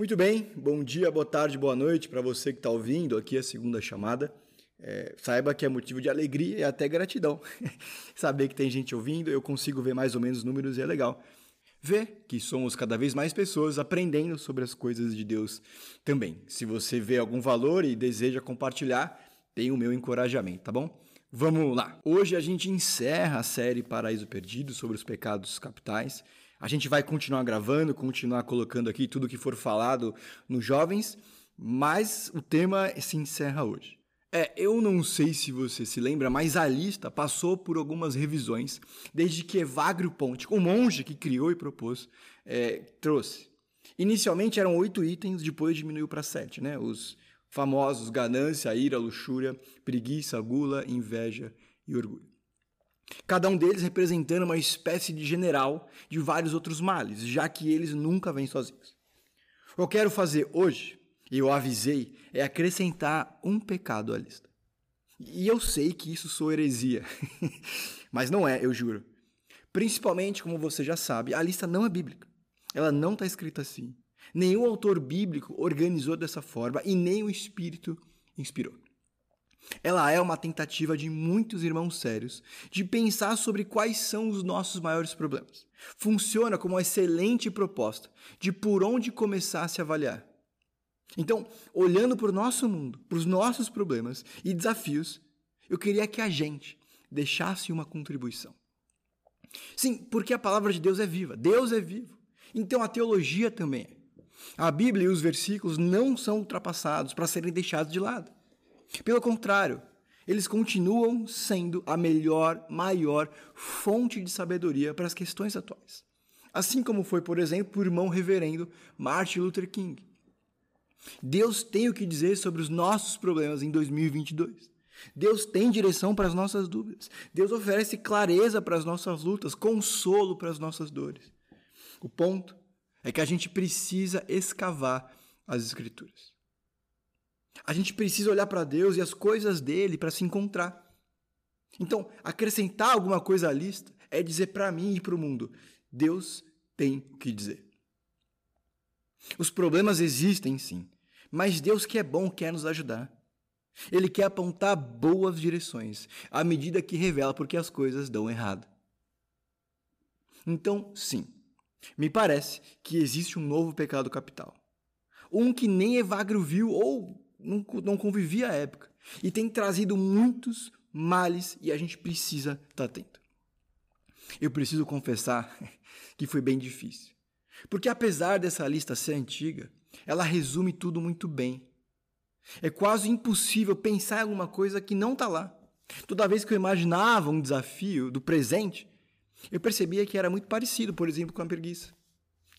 Muito bem, bom dia, boa tarde, boa noite para você que está ouvindo aqui a segunda chamada. É, saiba que é motivo de alegria e até gratidão. Saber que tem gente ouvindo, eu consigo ver mais ou menos os números e é legal. Ver que somos cada vez mais pessoas aprendendo sobre as coisas de Deus também. Se você vê algum valor e deseja compartilhar, tem o meu encorajamento, tá bom? Vamos lá. Hoje a gente encerra a série Paraíso Perdido sobre os pecados capitais. A gente vai continuar gravando, continuar colocando aqui tudo que for falado nos jovens, mas o tema se encerra hoje. É, eu não sei se você se lembra, mas a lista passou por algumas revisões desde que Evagrio Ponte, o monge que criou e propôs, é, trouxe. Inicialmente eram oito itens, depois diminuiu para sete, né? Os famosos ganância, ira, luxúria, preguiça, gula, inveja e orgulho. Cada um deles representando uma espécie de general de vários outros males, já que eles nunca vêm sozinhos. O que eu quero fazer hoje, e eu avisei, é acrescentar um pecado à lista. E eu sei que isso sou heresia, mas não é, eu juro. Principalmente, como você já sabe, a lista não é bíblica. Ela não está escrita assim. Nenhum autor bíblico organizou dessa forma e nem o Espírito inspirou. Ela é uma tentativa de muitos irmãos sérios de pensar sobre quais são os nossos maiores problemas. Funciona como uma excelente proposta de por onde começar a se avaliar. Então, olhando para o nosso mundo, para os nossos problemas e desafios, eu queria que a gente deixasse uma contribuição. Sim, porque a palavra de Deus é viva, Deus é vivo. Então a teologia também é. A Bíblia e os versículos não são ultrapassados para serem deixados de lado. Pelo contrário, eles continuam sendo a melhor, maior fonte de sabedoria para as questões atuais. Assim como foi, por exemplo, o irmão reverendo Martin Luther King. Deus tem o que dizer sobre os nossos problemas em 2022. Deus tem direção para as nossas dúvidas. Deus oferece clareza para as nossas lutas, consolo para as nossas dores. O ponto é que a gente precisa escavar as Escrituras. A gente precisa olhar para Deus e as coisas dele para se encontrar. Então, acrescentar alguma coisa à lista é dizer para mim e para o mundo: Deus tem o que dizer. Os problemas existem, sim, mas Deus que é bom quer nos ajudar. Ele quer apontar boas direções à medida que revela porque as coisas dão errado. Então, sim, me parece que existe um novo pecado capital. Um que nem Evagrio viu ou não, não convivia à época. E tem trazido muitos males e a gente precisa estar tá atento. Eu preciso confessar que foi bem difícil. Porque apesar dessa lista ser antiga, ela resume tudo muito bem. É quase impossível pensar em alguma coisa que não está lá. Toda vez que eu imaginava um desafio do presente, eu percebia que era muito parecido, por exemplo, com a preguiça,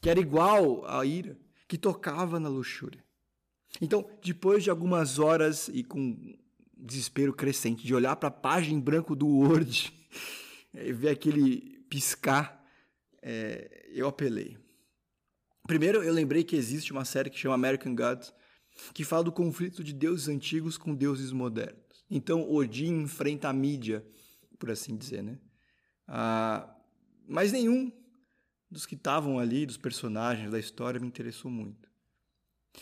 que era igual à ira, que tocava na luxúria. Então, depois de algumas horas e com desespero crescente de olhar para a página em branco do Word e ver aquele piscar, é, eu apelei. Primeiro, eu lembrei que existe uma série que chama American Gods, que fala do conflito de deuses antigos com deuses modernos. Então, Odin enfrenta a mídia, por assim dizer, né? Ah, mas nenhum dos que estavam ali, dos personagens da história, me interessou muito.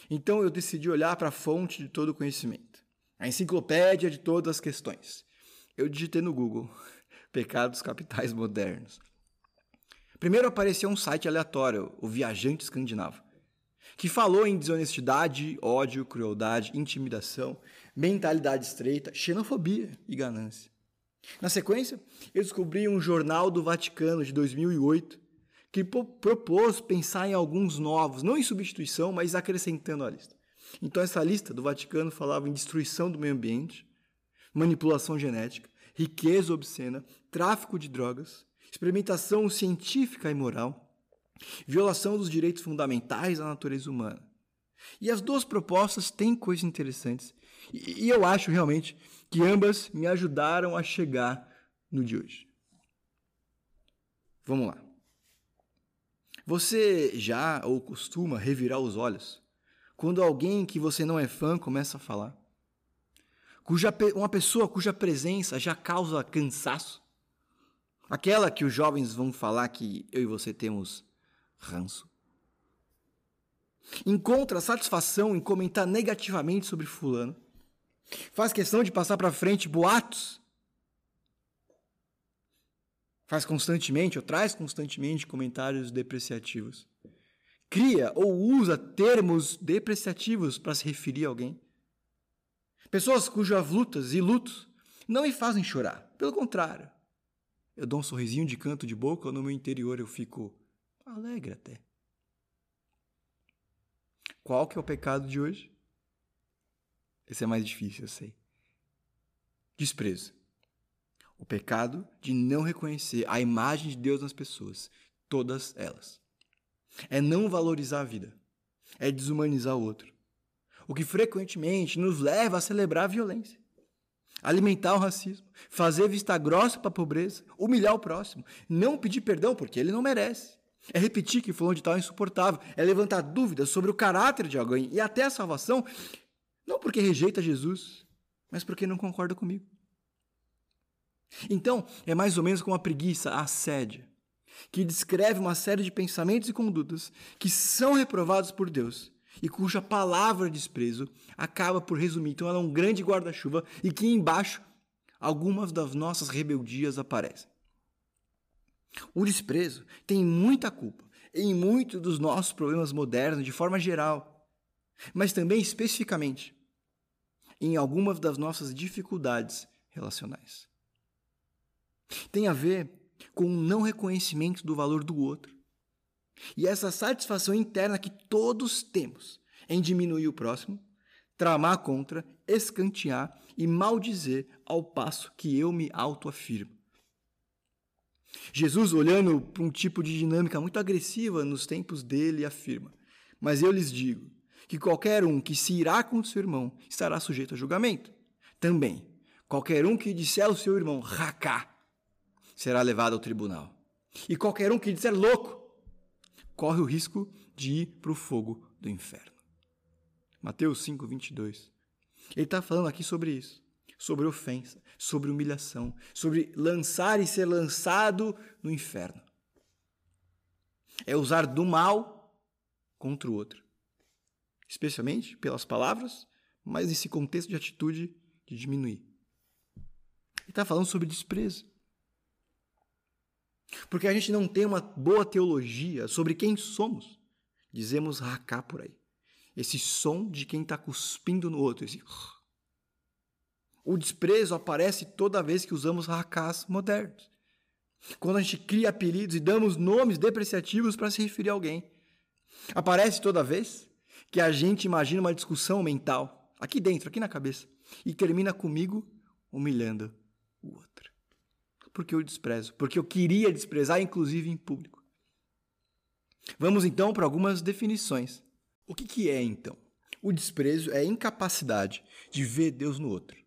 Então eu decidi olhar para a fonte de todo o conhecimento, a enciclopédia de todas as questões. Eu digitei no Google pecados capitais modernos. Primeiro apareceu um site aleatório, o Viajante Escandinavo, que falou em desonestidade, ódio, crueldade, intimidação, mentalidade estreita, xenofobia e ganância. Na sequência, eu descobri um jornal do Vaticano de 2008 que propôs pensar em alguns novos, não em substituição, mas acrescentando à lista. Então, essa lista do Vaticano falava em destruição do meio ambiente, manipulação genética, riqueza obscena, tráfico de drogas, experimentação científica e moral, violação dos direitos fundamentais da natureza humana. E as duas propostas têm coisas interessantes, e eu acho realmente que ambas me ajudaram a chegar no de hoje. Vamos lá. Você já ou costuma revirar os olhos quando alguém que você não é fã começa a falar? Cuja, uma pessoa cuja presença já causa cansaço? Aquela que os jovens vão falar que eu e você temos ranço? encontra satisfação em comentar negativamente sobre Fulano, faz questão de passar para frente boatos, faz constantemente ou traz constantemente comentários depreciativos, cria ou usa termos depreciativos para se referir a alguém. Pessoas cujas lutas e lutos não me fazem chorar, pelo contrário. Eu dou um sorrisinho de canto de boca, no meu interior eu fico alegre até. Qual que é o pecado de hoje? Esse é mais difícil, eu sei. Desprezo. O pecado de não reconhecer a imagem de Deus nas pessoas, todas elas. É não valorizar a vida. É desumanizar o outro. O que frequentemente nos leva a celebrar a violência. Alimentar o racismo, fazer vista grossa para a pobreza, humilhar o próximo, não pedir perdão porque ele não merece. É repetir que fulano de tal é insuportável, é levantar dúvidas sobre o caráter de alguém e até a salvação, não porque rejeita Jesus, mas porque não concorda comigo. Então, é mais ou menos como a preguiça, a assédia, que descreve uma série de pensamentos e condutas que são reprovados por Deus e cuja palavra desprezo acaba por resumir. Então, ela é um grande guarda-chuva e que embaixo algumas das nossas rebeldias aparecem. O desprezo tem muita culpa em muitos dos nossos problemas modernos de forma geral, mas também especificamente em algumas das nossas dificuldades relacionais. Tem a ver com o não reconhecimento do valor do outro e essa satisfação interna que todos temos em diminuir o próximo, tramar contra, escantear e maldizer ao passo que eu me autoafirmo. Jesus, olhando para um tipo de dinâmica muito agressiva nos tempos dele, afirma: Mas eu lhes digo que qualquer um que se irá contra o seu irmão estará sujeito a julgamento. Também, qualquer um que disser ao seu irmão, racá, será levado ao tribunal. E qualquer um que disser louco, corre o risco de ir para o fogo do inferno. Mateus 5, 22. Ele está falando aqui sobre isso sobre ofensa, sobre humilhação, sobre lançar e ser lançado no inferno. É usar do mal contra o outro. Especialmente pelas palavras, mas nesse contexto de atitude de diminuir. Ele está falando sobre desprezo. Porque a gente não tem uma boa teologia sobre quem somos. Dizemos racá por aí. Esse som de quem está cuspindo no outro, esse o desprezo aparece toda vez que usamos racás modernos. Quando a gente cria apelidos e damos nomes depreciativos para se referir a alguém. Aparece toda vez que a gente imagina uma discussão mental, aqui dentro, aqui na cabeça, e termina comigo humilhando o outro. Porque eu desprezo, porque eu queria desprezar, inclusive em público. Vamos então para algumas definições. O que, que é então? O desprezo é a incapacidade de ver Deus no outro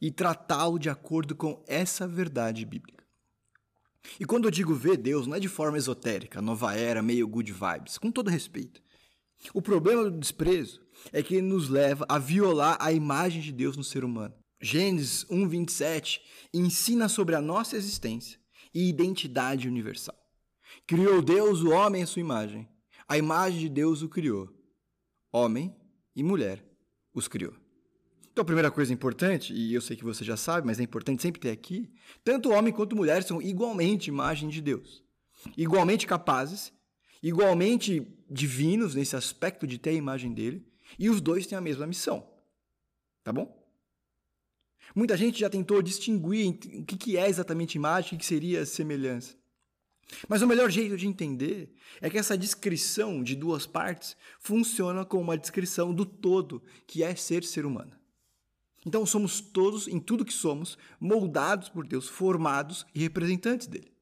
e tratá-lo de acordo com essa verdade bíblica. E quando eu digo ver Deus, não é de forma esotérica, nova era, meio good vibes, com todo respeito. O problema do desprezo é que ele nos leva a violar a imagem de Deus no ser humano. Gênesis 1:27 ensina sobre a nossa existência e identidade universal. Criou Deus o homem à sua imagem. A imagem de Deus o criou. Homem e mulher os criou. Então, a primeira coisa importante, e eu sei que você já sabe, mas é importante sempre ter aqui: tanto homem quanto mulher são igualmente imagem de Deus, igualmente capazes, igualmente divinos nesse aspecto de ter a imagem dele, e os dois têm a mesma missão. Tá bom? Muita gente já tentou distinguir o que é exatamente imagem e o que seria semelhança. Mas o melhor jeito de entender é que essa descrição de duas partes funciona como uma descrição do todo que é ser ser humano. Então somos todos, em tudo que somos, moldados por Deus, formados e representantes dele.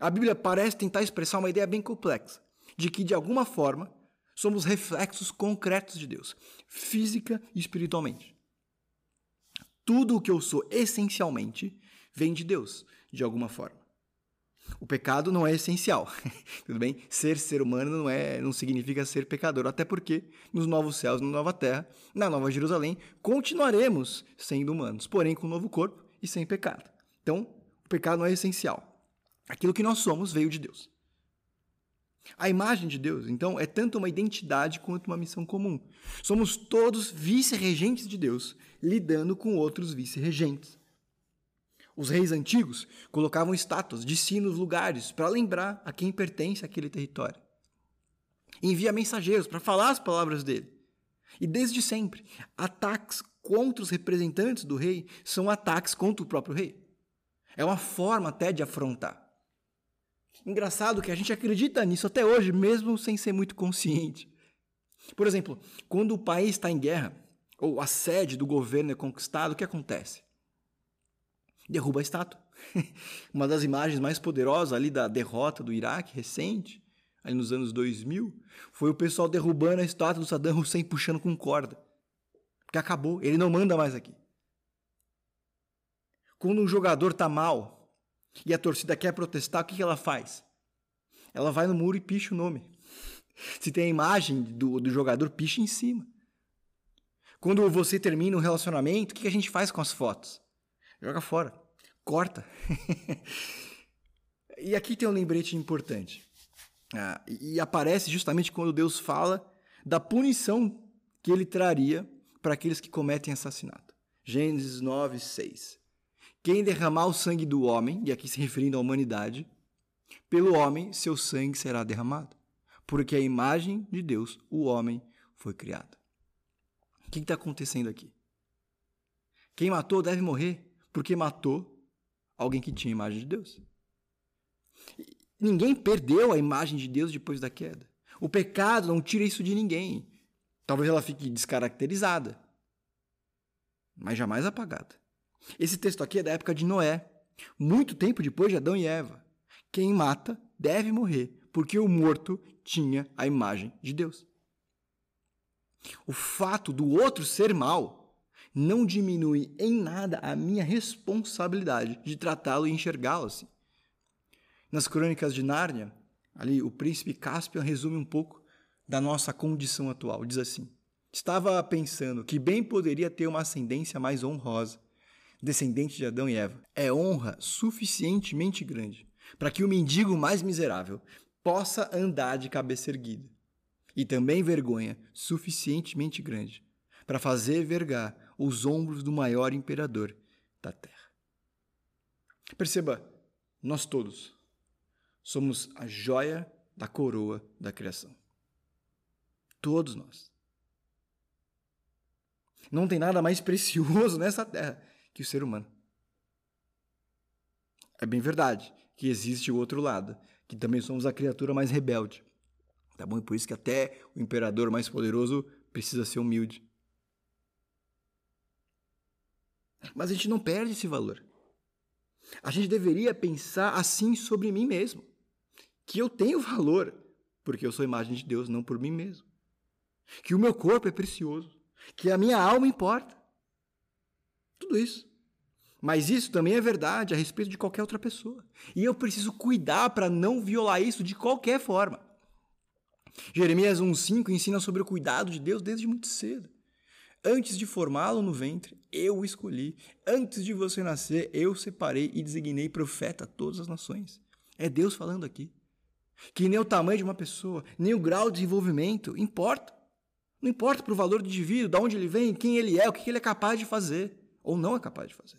A Bíblia parece tentar expressar uma ideia bem complexa, de que, de alguma forma, somos reflexos concretos de Deus, física e espiritualmente. Tudo o que eu sou, essencialmente, vem de Deus, de alguma forma. O pecado não é essencial, tudo bem? Ser ser humano não é, não significa ser pecador, até porque nos novos céus, na nova terra, na nova Jerusalém, continuaremos sendo humanos, porém com um novo corpo e sem pecado. Então, o pecado não é essencial. Aquilo que nós somos veio de Deus. A imagem de Deus, então, é tanto uma identidade quanto uma missão comum. Somos todos vice-regentes de Deus, lidando com outros vice-regentes. Os reis antigos colocavam estátuas de si nos lugares para lembrar a quem pertence aquele território. Envia mensageiros para falar as palavras dele. E desde sempre, ataques contra os representantes do rei são ataques contra o próprio rei. É uma forma até de afrontar. Engraçado que a gente acredita nisso até hoje, mesmo sem ser muito consciente. Por exemplo, quando o país está em guerra, ou a sede do governo é conquistada, o que acontece? Derruba a estátua. Uma das imagens mais poderosas ali da derrota do Iraque recente, ali nos anos 2000, foi o pessoal derrubando a estátua do Saddam Hussein puxando com corda. Porque acabou, ele não manda mais aqui. Quando um jogador tá mal, e a torcida quer protestar, o que ela faz? Ela vai no muro e picha o nome. Se tem a imagem do, do jogador, picha em cima. Quando você termina um relacionamento, o que a gente faz com as fotos? Joga fora. Corta. e aqui tem um lembrete importante. Ah, e aparece justamente quando Deus fala da punição que ele traria para aqueles que cometem assassinato. Gênesis 9, 6. Quem derramar o sangue do homem, e aqui se referindo à humanidade, pelo homem seu sangue será derramado, porque a imagem de Deus, o homem, foi criado. O que está acontecendo aqui? Quem matou deve morrer, porque matou alguém que tinha a imagem de Deus. Ninguém perdeu a imagem de Deus depois da queda. O pecado não tira isso de ninguém. Talvez ela fique descaracterizada, mas jamais apagada. Esse texto aqui é da época de Noé, muito tempo depois de Adão e Eva. Quem mata deve morrer, porque o morto tinha a imagem de Deus. O fato do outro ser mal não diminui em nada a minha responsabilidade de tratá-lo e enxergá-lo assim. Nas crônicas de Nárnia, ali o príncipe Caspian resume um pouco da nossa condição atual. Diz assim: Estava pensando que bem poderia ter uma ascendência mais honrosa descendente de Adão e Eva, é honra suficientemente grande para que o mendigo mais miserável possa andar de cabeça erguida, e também vergonha suficientemente grande para fazer vergar os ombros do maior imperador da terra. Perceba, nós todos somos a joia da coroa da criação. Todos nós. Não tem nada mais precioso nessa terra que o ser humano. É bem verdade que existe o outro lado, que também somos a criatura mais rebelde. Tá bom? E por isso que até o imperador mais poderoso precisa ser humilde. Mas a gente não perde esse valor. A gente deveria pensar assim sobre mim mesmo. Que eu tenho valor, porque eu sou imagem de Deus, não por mim mesmo. Que o meu corpo é precioso. Que a minha alma importa. Tudo isso. Mas isso também é verdade a respeito de qualquer outra pessoa. E eu preciso cuidar para não violar isso de qualquer forma. Jeremias 1,5 ensina sobre o cuidado de Deus desde muito cedo. Antes de formá-lo no ventre, eu o escolhi. Antes de você nascer, eu separei e designei profeta a todas as nações. É Deus falando aqui. Que nem o tamanho de uma pessoa, nem o grau de desenvolvimento importa. Não importa para o valor do indivíduo, de onde ele vem, quem ele é, o que ele é capaz de fazer ou não é capaz de fazer.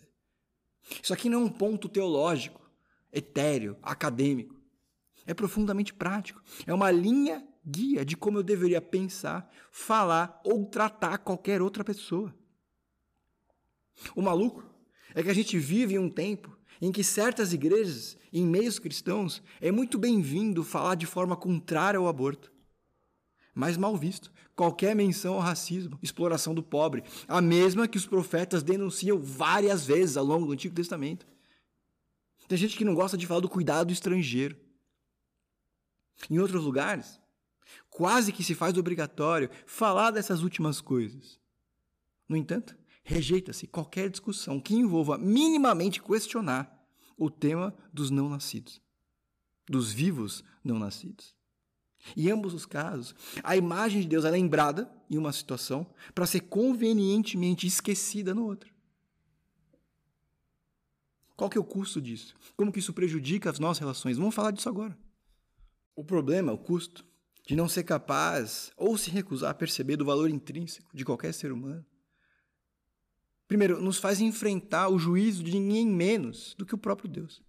Isso aqui não é um ponto teológico, etéreo, acadêmico. É profundamente prático. É uma linha guia de como eu deveria pensar, falar ou tratar qualquer outra pessoa. O maluco é que a gente vive em um tempo em que certas igrejas, em meios cristãos, é muito bem-vindo falar de forma contrária ao aborto mas mal visto. Qualquer menção ao racismo, exploração do pobre, a mesma que os profetas denunciam várias vezes ao longo do Antigo Testamento. Tem gente que não gosta de falar do cuidado do estrangeiro. Em outros lugares, quase que se faz obrigatório falar dessas últimas coisas. No entanto, rejeita-se qualquer discussão que envolva minimamente questionar o tema dos não nascidos, dos vivos não nascidos. Em ambos os casos, a imagem de Deus é lembrada em uma situação para ser convenientemente esquecida no outro. Qual que é o custo disso? Como que isso prejudica as nossas relações? Vamos falar disso agora. O problema é o custo de não ser capaz ou se recusar a perceber do valor intrínseco de qualquer ser humano. Primeiro, nos faz enfrentar o juízo de ninguém menos do que o próprio Deus.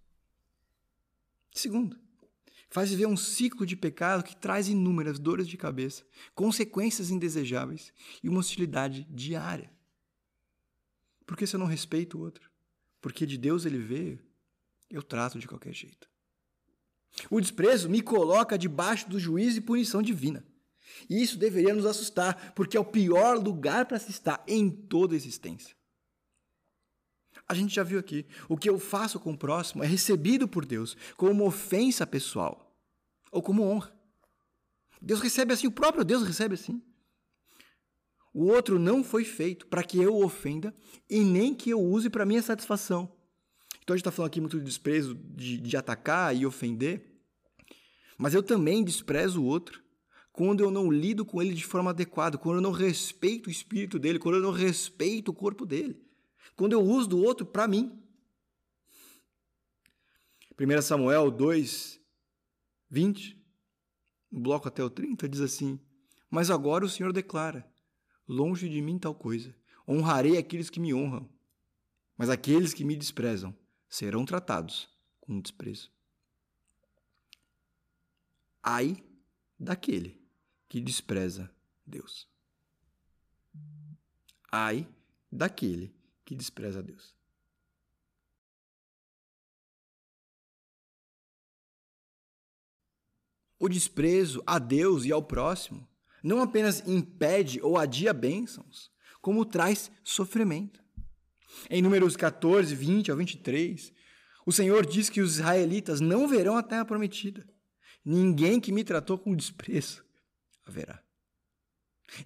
Segundo, faz viver um ciclo de pecado que traz inúmeras dores de cabeça, consequências indesejáveis e uma hostilidade diária. Porque se eu não respeito o outro? Porque de Deus ele veio, eu trato de qualquer jeito. O desprezo me coloca debaixo do juízo e punição divina. E isso deveria nos assustar, porque é o pior lugar para se estar em toda a existência. A gente já viu aqui, o que eu faço com o próximo é recebido por Deus como uma ofensa pessoal ou como honra. Deus recebe assim, o próprio Deus recebe assim. O outro não foi feito para que eu o ofenda e nem que eu use para minha satisfação. Então a gente está falando aqui muito de desprezo, de, de atacar e ofender, mas eu também desprezo o outro quando eu não lido com ele de forma adequada, quando eu não respeito o espírito dele, quando eu não respeito o corpo dele, quando eu uso do outro para mim. 1 Samuel 2, 20, no bloco até o 30, diz assim: Mas agora o Senhor declara: Longe de mim tal coisa. Honrarei aqueles que me honram, mas aqueles que me desprezam serão tratados com desprezo. Ai daquele que despreza Deus. Ai daquele que despreza Deus. O desprezo a Deus e ao próximo não apenas impede ou adia bênçãos, como traz sofrimento. Em Números 14, 20 ao 23, o Senhor diz que os israelitas não verão a terra prometida. Ninguém que me tratou com desprezo haverá.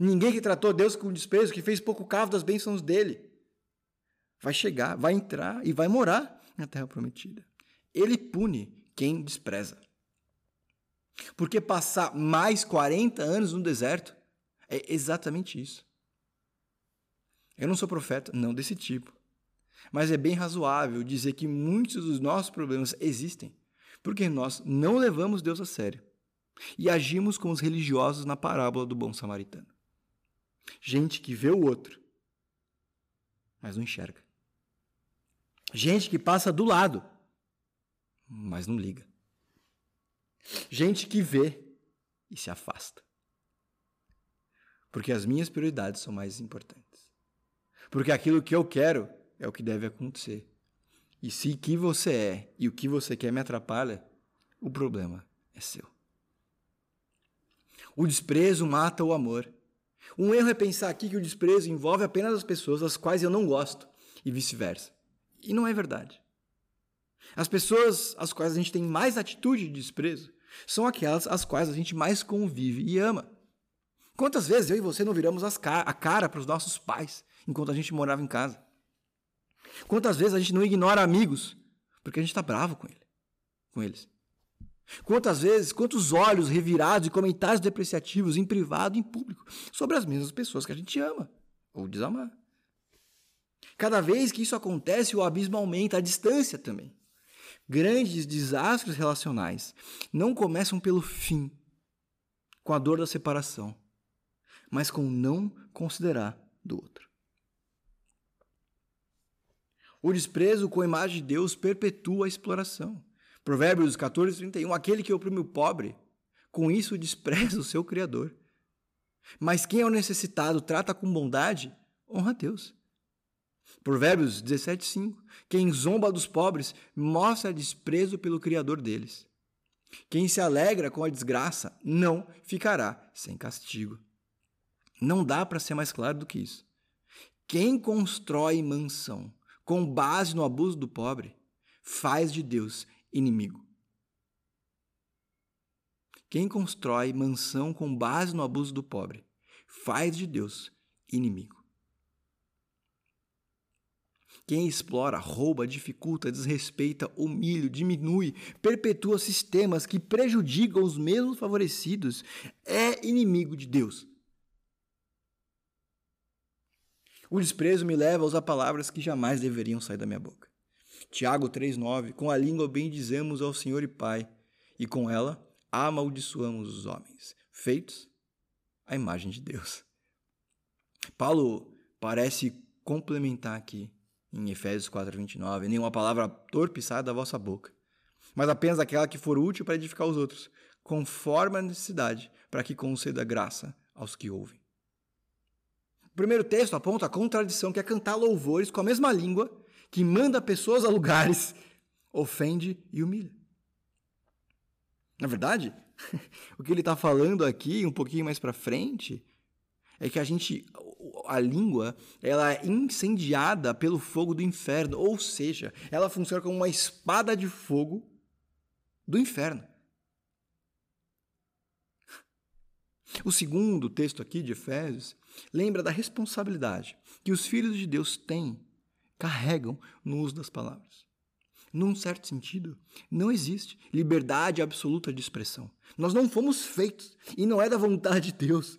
Ninguém que tratou Deus com desprezo, que fez pouco caso das bênçãos dele, vai chegar, vai entrar e vai morar na terra prometida. Ele pune quem despreza. Porque passar mais 40 anos no deserto é exatamente isso. Eu não sou profeta, não desse tipo. Mas é bem razoável dizer que muitos dos nossos problemas existem porque nós não levamos Deus a sério e agimos como os religiosos na parábola do bom samaritano. Gente que vê o outro, mas não enxerga. Gente que passa do lado, mas não liga. Gente que vê e se afasta. Porque as minhas prioridades são mais importantes. Porque aquilo que eu quero é o que deve acontecer. E se que você é e o que você quer me atrapalha, o problema é seu. O desprezo mata o amor. Um erro é pensar aqui que o desprezo envolve apenas as pessoas das quais eu não gosto e vice-versa. E não é verdade. As pessoas às quais a gente tem mais atitude de desprezo são aquelas às quais a gente mais convive e ama. Quantas vezes eu e você não viramos a cara para os nossos pais enquanto a gente morava em casa? Quantas vezes a gente não ignora amigos porque a gente está bravo com ele, com eles? Quantas vezes, quantos olhos revirados e comentários depreciativos em privado e em público sobre as mesmas pessoas que a gente ama ou desamar? Cada vez que isso acontece, o abismo aumenta, a distância também. Grandes desastres relacionais não começam pelo fim, com a dor da separação, mas com não considerar do outro. O desprezo com a imagem de Deus perpetua a exploração. Provérbios 14, 31. Aquele que oprime o pobre, com isso despreza o seu Criador. Mas quem é o necessitado trata com bondade, honra a Deus. Provérbios 17, 5. Quem zomba dos pobres mostra desprezo pelo Criador deles. Quem se alegra com a desgraça não ficará sem castigo. Não dá para ser mais claro do que isso. Quem constrói mansão com base no abuso do pobre, faz de Deus inimigo. Quem constrói mansão com base no abuso do pobre, faz de Deus inimigo. Quem explora, rouba, dificulta, desrespeita, humilha, diminui, perpetua sistemas que prejudicam os mesmos favorecidos, é inimigo de Deus. O desprezo me leva a usar palavras que jamais deveriam sair da minha boca. Tiago 3,9: Com a língua bendizemos ao Senhor e Pai, e com ela amaldiçoamos os homens, feitos à imagem de Deus. Paulo parece complementar aqui em Efésios 4:29, nenhuma palavra torpe saia da vossa boca, mas apenas aquela que for útil para edificar os outros, conforme a necessidade, para que conceda graça aos que ouvem. O primeiro texto aponta a contradição que é cantar louvores com a mesma língua que manda pessoas a lugares, ofende e humilha. Na verdade, o que ele está falando aqui, um pouquinho mais para frente, é que a gente, a língua, ela é incendiada pelo fogo do inferno, ou seja, ela funciona como uma espada de fogo do inferno. O segundo texto aqui de Efésios lembra da responsabilidade que os filhos de Deus têm, carregam no uso das palavras. Num certo sentido, não existe liberdade absoluta de expressão. Nós não fomos feitos e não é da vontade de Deus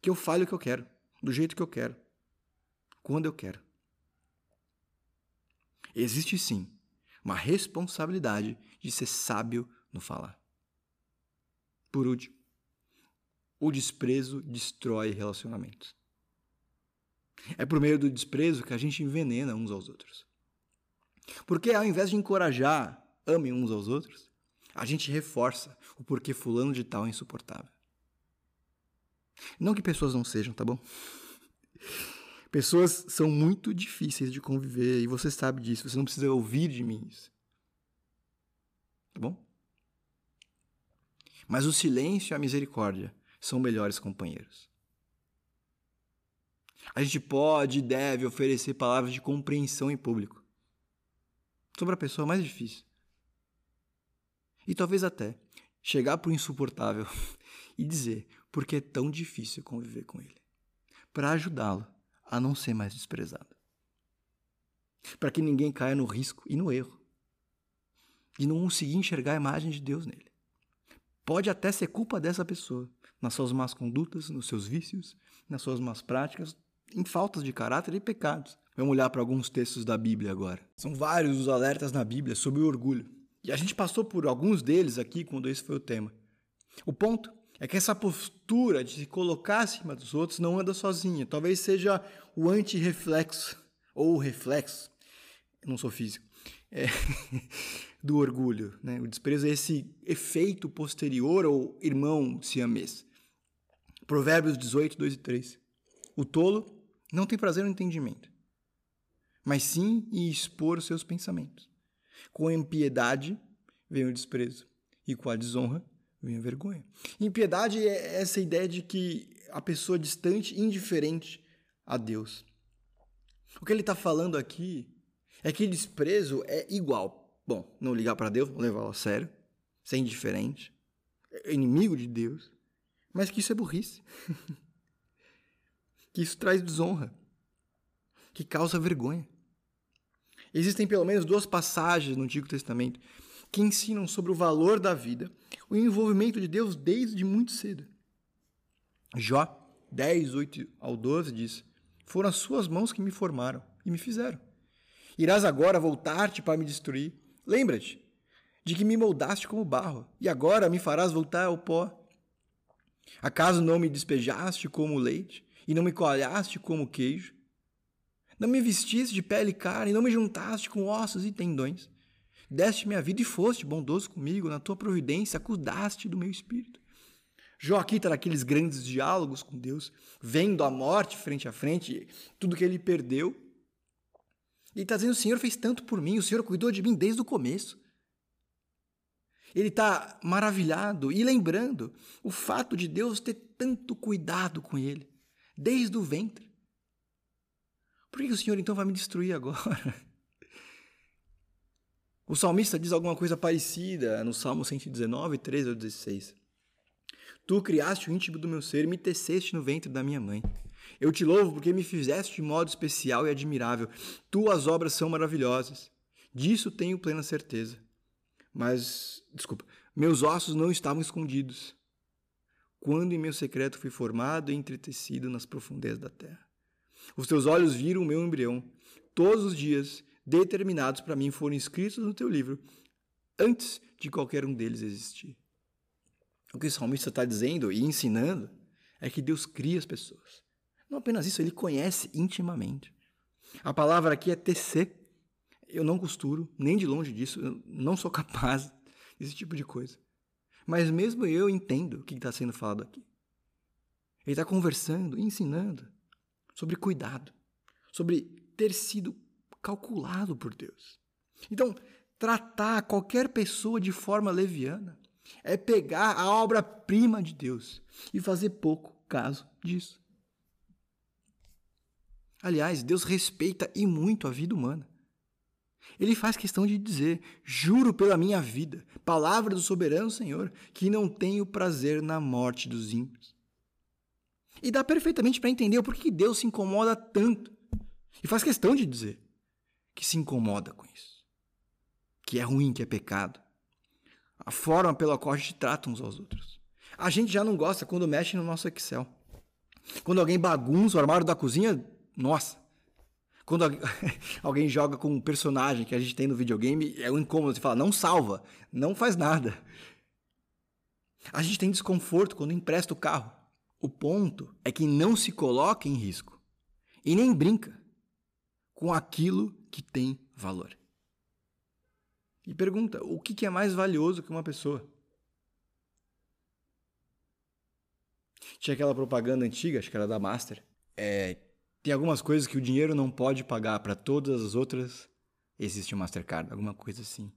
que eu fale o que eu quero, do jeito que eu quero, quando eu quero. Existe sim uma responsabilidade de ser sábio no falar. Por último, o desprezo destrói relacionamentos. É por meio do desprezo que a gente envenena uns aos outros. Porque ao invés de encorajar, amem uns aos outros, a gente reforça o porquê fulano de tal é insuportável. Não que pessoas não sejam, tá bom? Pessoas são muito difíceis de conviver e você sabe disso, você não precisa ouvir de mim isso. Tá bom? Mas o silêncio e a misericórdia são melhores companheiros. A gente pode e deve oferecer palavras de compreensão em público sobre a pessoa mais difícil. E talvez até chegar para o insuportável e dizer por que é tão difícil conviver com ele, para ajudá-lo a não ser mais desprezado. Para que ninguém caia no risco e no erro de não conseguir enxergar a imagem de Deus nele. Pode até ser culpa dessa pessoa, nas suas más condutas, nos seus vícios, nas suas más práticas, em faltas de caráter e pecados. Vamos olhar para alguns textos da Bíblia agora. São vários os alertas na Bíblia sobre o orgulho. E a gente passou por alguns deles aqui quando esse foi o tema. O ponto é que essa postura de se colocar acima dos outros não anda sozinha. Talvez seja o anti-reflexo, ou o reflexo, não sou físico, é, do orgulho. Né? O desprezo é esse efeito posterior ou irmão siamês. Provérbios 18, 2 e 3. O tolo não tem prazer no entendimento, mas sim em expor os seus pensamentos. Com a impiedade vem o desprezo, e com a desonra vem a vergonha. Impiedade é essa ideia de que a pessoa é distante, indiferente a Deus. O que ele está falando aqui é que desprezo é igual. Bom, não ligar para Deus, não levá-lo a sério, ser indiferente, é inimigo de Deus, mas que isso é burrice. que isso traz desonra, que causa vergonha. Existem pelo menos duas passagens no Antigo Testamento que ensinam sobre o valor da vida, o envolvimento de Deus desde muito cedo. Jó 10, 8 ao 12 diz: Foram as suas mãos que me formaram e me fizeram. Irás agora voltar-te para me destruir. Lembra-te de que me moldaste como barro, e agora me farás voltar ao pó. Acaso não me despejaste como leite, e não me coalhaste como queijo? Não me vestiste de pele e carne, e não me juntaste com ossos e tendões? Deste minha vida e foste bondoso comigo, na tua providência cuidaste do meu espírito. Joaquim está naqueles grandes diálogos com Deus, vendo a morte frente a frente, tudo que ele perdeu. Ele está dizendo: O Senhor fez tanto por mim, o Senhor cuidou de mim desde o começo. Ele está maravilhado e lembrando o fato de Deus ter tanto cuidado com ele, desde o ventre. Por que o Senhor então vai me destruir agora? O salmista diz alguma coisa parecida no Salmo 119, 13 ao 16. Tu criaste o íntimo do meu ser e me teceste no ventre da minha mãe. Eu te louvo porque me fizeste de modo especial e admirável. Tuas obras são maravilhosas. Disso tenho plena certeza. Mas, desculpa, meus ossos não estavam escondidos. Quando em meu secreto fui formado e entretecido nas profundezas da terra. Os teus olhos viram o meu embrião. Todos os dias determinados para mim foram escritos no teu livro, antes de qualquer um deles existir. O que o salmista está dizendo e ensinando é que Deus cria as pessoas. Não apenas isso, ele conhece intimamente. A palavra aqui é tecer. Eu não costuro, nem de longe disso, eu não sou capaz desse tipo de coisa. Mas mesmo eu entendo o que está sendo falado aqui. Ele está conversando, ensinando sobre cuidado, sobre ter sido calculado por Deus. Então, tratar qualquer pessoa de forma leviana é pegar a obra-prima de Deus e fazer pouco caso disso. Aliás, Deus respeita e muito a vida humana. Ele faz questão de dizer: Juro pela minha vida, palavra do soberano Senhor, que não tenho prazer na morte dos ímpios. E dá perfeitamente para entender o porquê Deus se incomoda tanto. E faz questão de dizer que se incomoda com isso. Que é ruim, que é pecado. A forma pela qual a gente trata uns aos outros. A gente já não gosta quando mexe no nosso Excel. Quando alguém bagunça o armário da cozinha, nossa. Quando alguém joga com um personagem que a gente tem no videogame, é um incômodo. Você fala, não salva, não faz nada. A gente tem desconforto quando empresta o carro. O ponto é que não se coloca em risco e nem brinca com aquilo que tem valor. E pergunta: o que é mais valioso que uma pessoa? Tinha aquela propaganda antiga, acho que era da Master. É, tem algumas coisas que o dinheiro não pode pagar, para todas as outras existe o Mastercard, alguma coisa assim.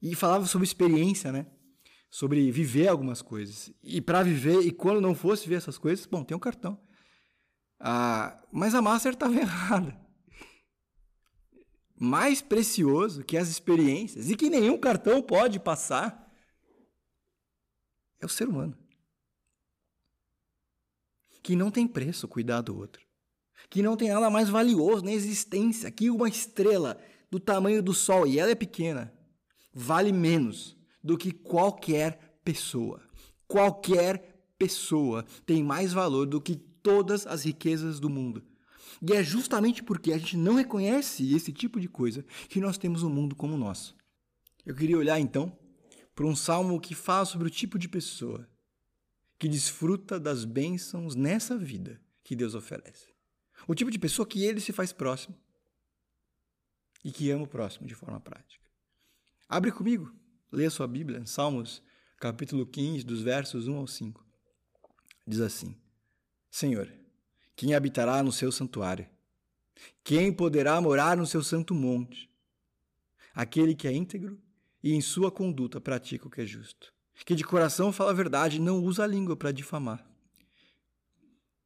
E falava sobre experiência, né? Sobre viver algumas coisas. E para viver, e quando não fosse ver essas coisas, bom, tem um cartão. Ah, mas a Master estava errada mais precioso que as experiências e que nenhum cartão pode passar é o ser humano. Que não tem preço cuidar do outro. Que não tem nada mais valioso na existência que uma estrela do tamanho do Sol, e ela é pequena, vale menos do que qualquer pessoa. Qualquer pessoa tem mais valor do que todas as riquezas do mundo. E é justamente porque a gente não reconhece esse tipo de coisa que nós temos um mundo como o nosso. Eu queria olhar então para um salmo que fala sobre o tipo de pessoa que desfruta das bênçãos nessa vida que Deus oferece. O tipo de pessoa que ele se faz próximo e que ama o próximo de forma prática. Abre comigo, leia sua Bíblia, Salmos, capítulo 15, dos versos 1 ao 5. Diz assim: Senhor, quem habitará no seu santuário? Quem poderá morar no seu santo monte? Aquele que é íntegro e em sua conduta pratica o que é justo. Que de coração fala a verdade e não usa a língua para difamar.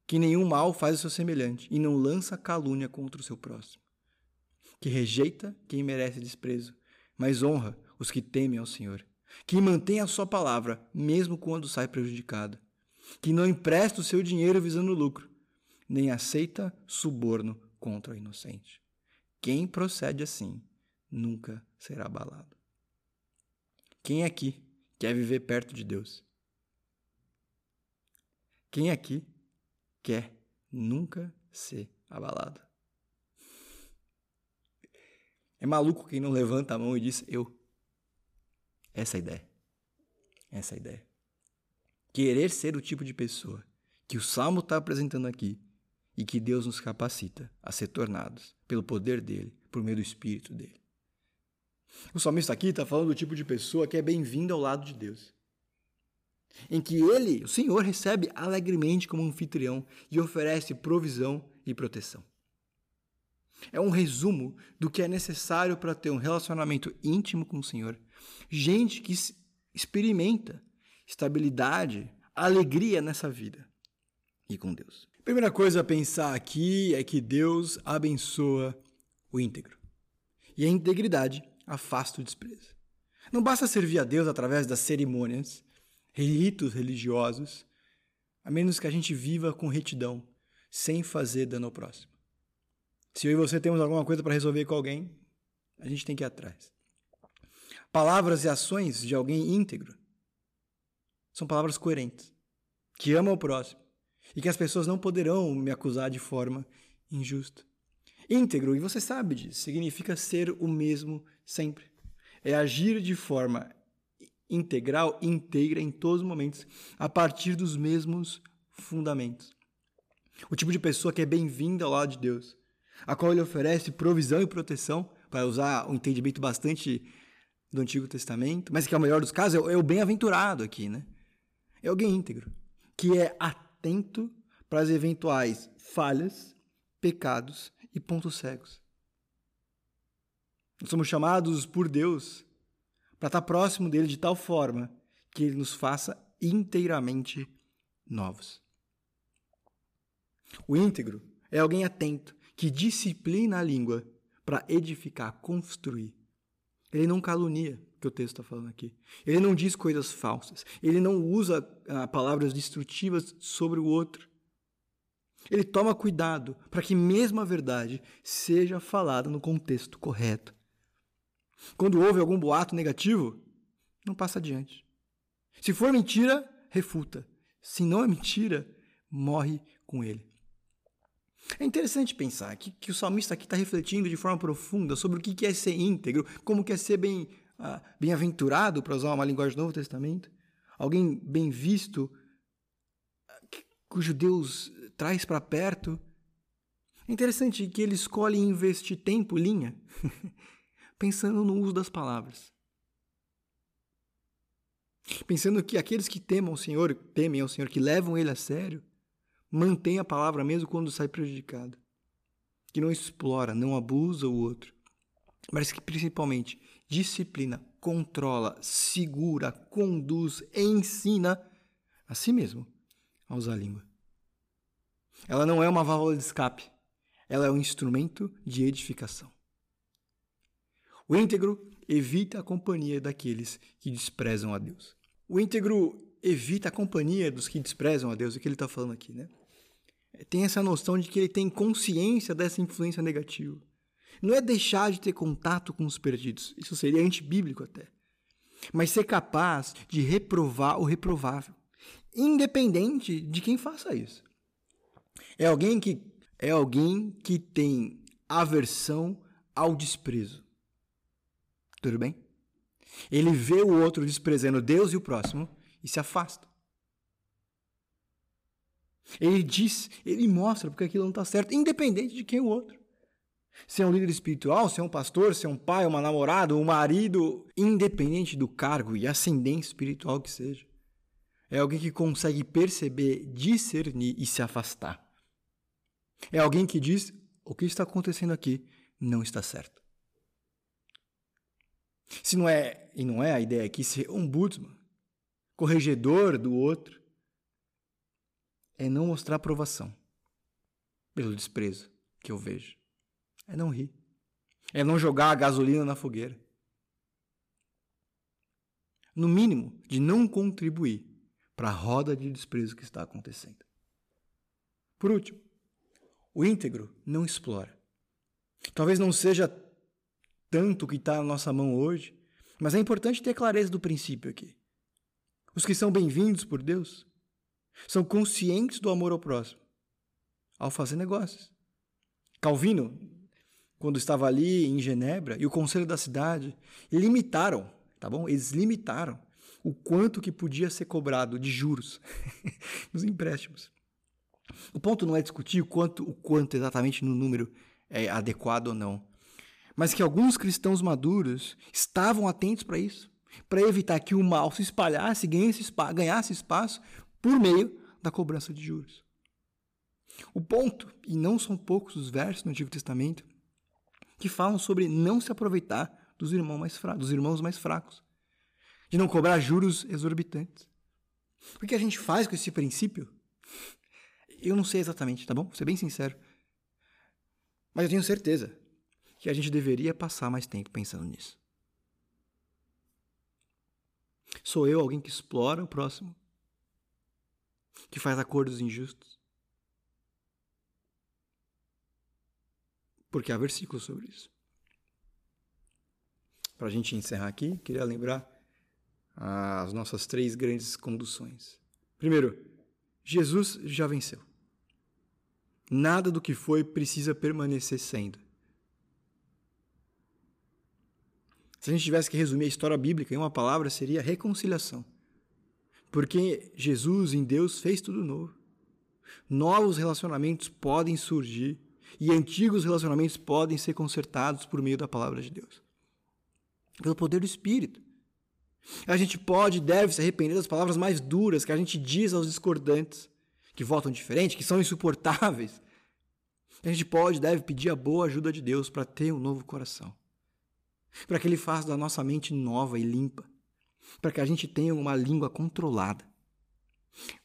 Que nenhum mal faz o seu semelhante e não lança calúnia contra o seu próximo. Que rejeita quem merece desprezo, mas honra os que temem ao Senhor. Que mantém a sua palavra, mesmo quando sai prejudicado. Que não empresta o seu dinheiro visando lucro, nem aceita suborno contra o inocente. Quem procede assim nunca será abalado. Quem aqui quer viver perto de Deus? Quem aqui quer nunca ser abalado? É maluco quem não levanta a mão e diz eu. Essa é a ideia. Essa é a ideia. Querer ser o tipo de pessoa que o Salmo está apresentando aqui e que Deus nos capacita a ser tornados pelo poder dele, por meio do Espírito dele. O salmista aqui está falando do tipo de pessoa que é bem-vinda ao lado de Deus. Em que ele, o Senhor, recebe alegremente como anfitrião e oferece provisão e proteção. É um resumo do que é necessário para ter um relacionamento íntimo com o Senhor. Gente que experimenta estabilidade, alegria nessa vida e com Deus. Primeira coisa a pensar aqui é que Deus abençoa o íntegro. E a integridade afasta o desprezo. Não basta servir a Deus através das cerimônias, ritos religiosos, a menos que a gente viva com retidão, sem fazer dano ao próximo. Se eu e você temos alguma coisa para resolver com alguém, a gente tem que ir atrás. Palavras e ações de alguém íntegro são palavras coerentes, que ama o próximo e que as pessoas não poderão me acusar de forma injusta. Íntegro, e você sabe disso, significa ser o mesmo sempre. É agir de forma integral, integra em todos os momentos, a partir dos mesmos fundamentos. O tipo de pessoa que é bem-vinda ao lado de Deus, a qual ele oferece provisão e proteção, para usar um entendimento bastante do Antigo Testamento, mas que é o melhor dos casos, é o bem-aventurado aqui, né? É alguém íntegro, que é atento para as eventuais falhas, pecados e pontos cegos. Nós somos chamados por Deus para estar próximo dele de tal forma que ele nos faça inteiramente novos. O íntegro é alguém atento que disciplina a língua para edificar, construir. Ele não calunia, que o texto está falando aqui. Ele não diz coisas falsas. Ele não usa ah, palavras destrutivas sobre o outro. Ele toma cuidado para que mesmo a verdade seja falada no contexto correto. Quando houve algum boato negativo, não passa adiante. Se for mentira, refuta. Se não é mentira, morre com ele. É interessante pensar que, que o salmista aqui está refletindo de forma profunda sobre o que é ser íntegro, como que é ser bem, ah, bem-aventurado, para usar uma linguagem do Novo Testamento, alguém bem visto, cujo Deus traz para perto. É interessante que ele escolhe investir tempo, linha, pensando no uso das palavras. Pensando que aqueles que temam o Senhor, temem ao Senhor, que levam ele a sério, mantém a palavra mesmo quando sai prejudicado. Que não explora, não abusa o outro, mas que principalmente disciplina, controla, segura, conduz, ensina a si mesmo a usar a língua. Ela não é uma válvula de escape, ela é um instrumento de edificação. O íntegro evita a companhia daqueles que desprezam a Deus. O íntegro evita a companhia dos que desprezam a Deus, é o que ele está falando aqui, né? tem essa noção de que ele tem consciência dessa influência negativa. Não é deixar de ter contato com os perdidos, isso seria antibíblico até. Mas ser capaz de reprovar o reprovável, independente de quem faça isso. É alguém que é alguém que tem aversão ao desprezo. Tudo bem? Ele vê o outro desprezando Deus e o próximo e se afasta. Ele diz, ele mostra porque aquilo não está certo, independente de quem é o outro. Se é um líder espiritual, se é um pastor, se é um pai, uma namorada, um marido, independente do cargo e ascendência espiritual que seja. É alguém que consegue perceber, discernir e se afastar. É alguém que diz: o que está acontecendo aqui não está certo. Se não é, e não é a ideia aqui ser ombudsman, corregedor do outro, é não mostrar aprovação pelo desprezo que eu vejo. É não rir. É não jogar a gasolina na fogueira. No mínimo, de não contribuir para a roda de desprezo que está acontecendo. Por último, o íntegro não explora. Talvez não seja tanto o que está na nossa mão hoje, mas é importante ter clareza do princípio aqui. Os que são bem-vindos por Deus são conscientes do amor ao próximo ao fazer negócios. Calvino, quando estava ali em Genebra, e o conselho da cidade limitaram, tá bom? Eles limitaram o quanto que podia ser cobrado de juros nos empréstimos. O ponto não é discutir o quanto, o quanto exatamente no número é adequado ou não, mas que alguns cristãos maduros estavam atentos para isso, para evitar que o mal se espalhasse, ganhasse espaço por meio da cobrança de juros. O ponto, e não são poucos os versos no Antigo Testamento, que falam sobre não se aproveitar dos irmãos mais fracos, dos irmãos mais fracos, de não cobrar juros exorbitantes. O que a gente faz com esse princípio? Eu não sei exatamente, tá bom? Vou ser bem sincero. Mas eu tenho certeza que a gente deveria passar mais tempo pensando nisso. Sou eu alguém que explora o próximo? que faz acordos injustos. Porque há versículos sobre isso. Para a gente encerrar aqui, queria lembrar as nossas três grandes conduções. Primeiro, Jesus já venceu. Nada do que foi precisa permanecer sendo. Se a gente tivesse que resumir a história bíblica em uma palavra, seria reconciliação. Porque Jesus em Deus fez tudo novo. Novos relacionamentos podem surgir e antigos relacionamentos podem ser consertados por meio da palavra de Deus. Pelo poder do Espírito. A gente pode e deve se arrepender das palavras mais duras que a gente diz aos discordantes, que votam diferente, que são insuportáveis. A gente pode e deve pedir a boa ajuda de Deus para ter um novo coração para que Ele faça da nossa mente nova e limpa, para que a gente tenha uma língua controlada.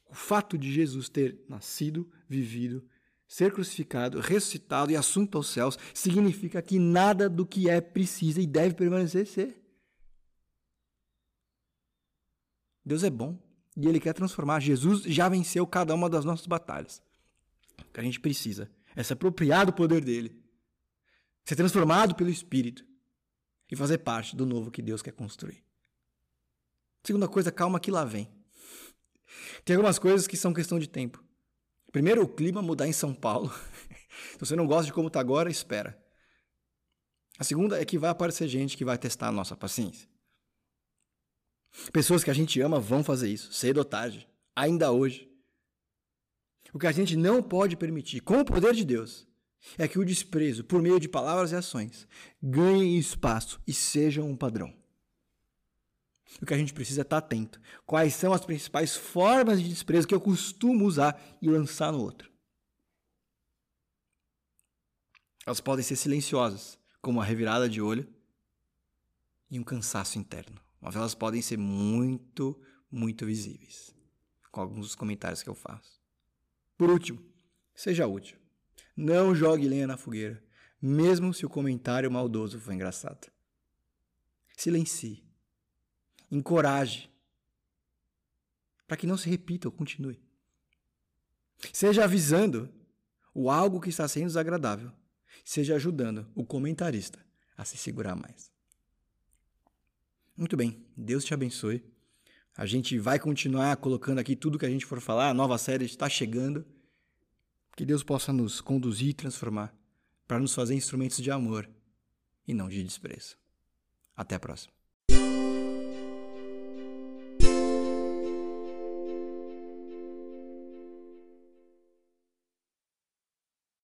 O fato de Jesus ter nascido, vivido, ser crucificado, ressuscitado e assunto aos céus significa que nada do que é precisa e deve permanecer ser. Deus é bom e Ele quer transformar. Jesus já venceu cada uma das nossas batalhas. O que a gente precisa é se apropriar do poder dele, ser transformado pelo Espírito e fazer parte do novo que Deus quer construir. Segunda coisa, calma que lá vem. Tem algumas coisas que são questão de tempo. Primeiro, o clima mudar em São Paulo. Se você não gosta de como está agora, espera. A segunda é que vai aparecer gente que vai testar a nossa paciência. Pessoas que a gente ama vão fazer isso, cedo ou tarde, ainda hoje. O que a gente não pode permitir, com o poder de Deus, é que o desprezo, por meio de palavras e ações, ganhe espaço e seja um padrão. O que a gente precisa é estar atento. Quais são as principais formas de desprezo que eu costumo usar e lançar no outro? Elas podem ser silenciosas, como a revirada de olho e um cansaço interno. Mas elas podem ser muito, muito visíveis, com alguns dos comentários que eu faço. Por último, seja útil. Não jogue lenha na fogueira, mesmo se o comentário maldoso for engraçado. Silencie. Encoraje. Para que não se repita ou continue. Seja avisando o algo que está sendo desagradável. Seja ajudando o comentarista a se segurar mais. Muito bem, Deus te abençoe. A gente vai continuar colocando aqui tudo que a gente for falar. A nova série está chegando. Que Deus possa nos conduzir e transformar para nos fazer instrumentos de amor e não de desprezo. Até a próxima.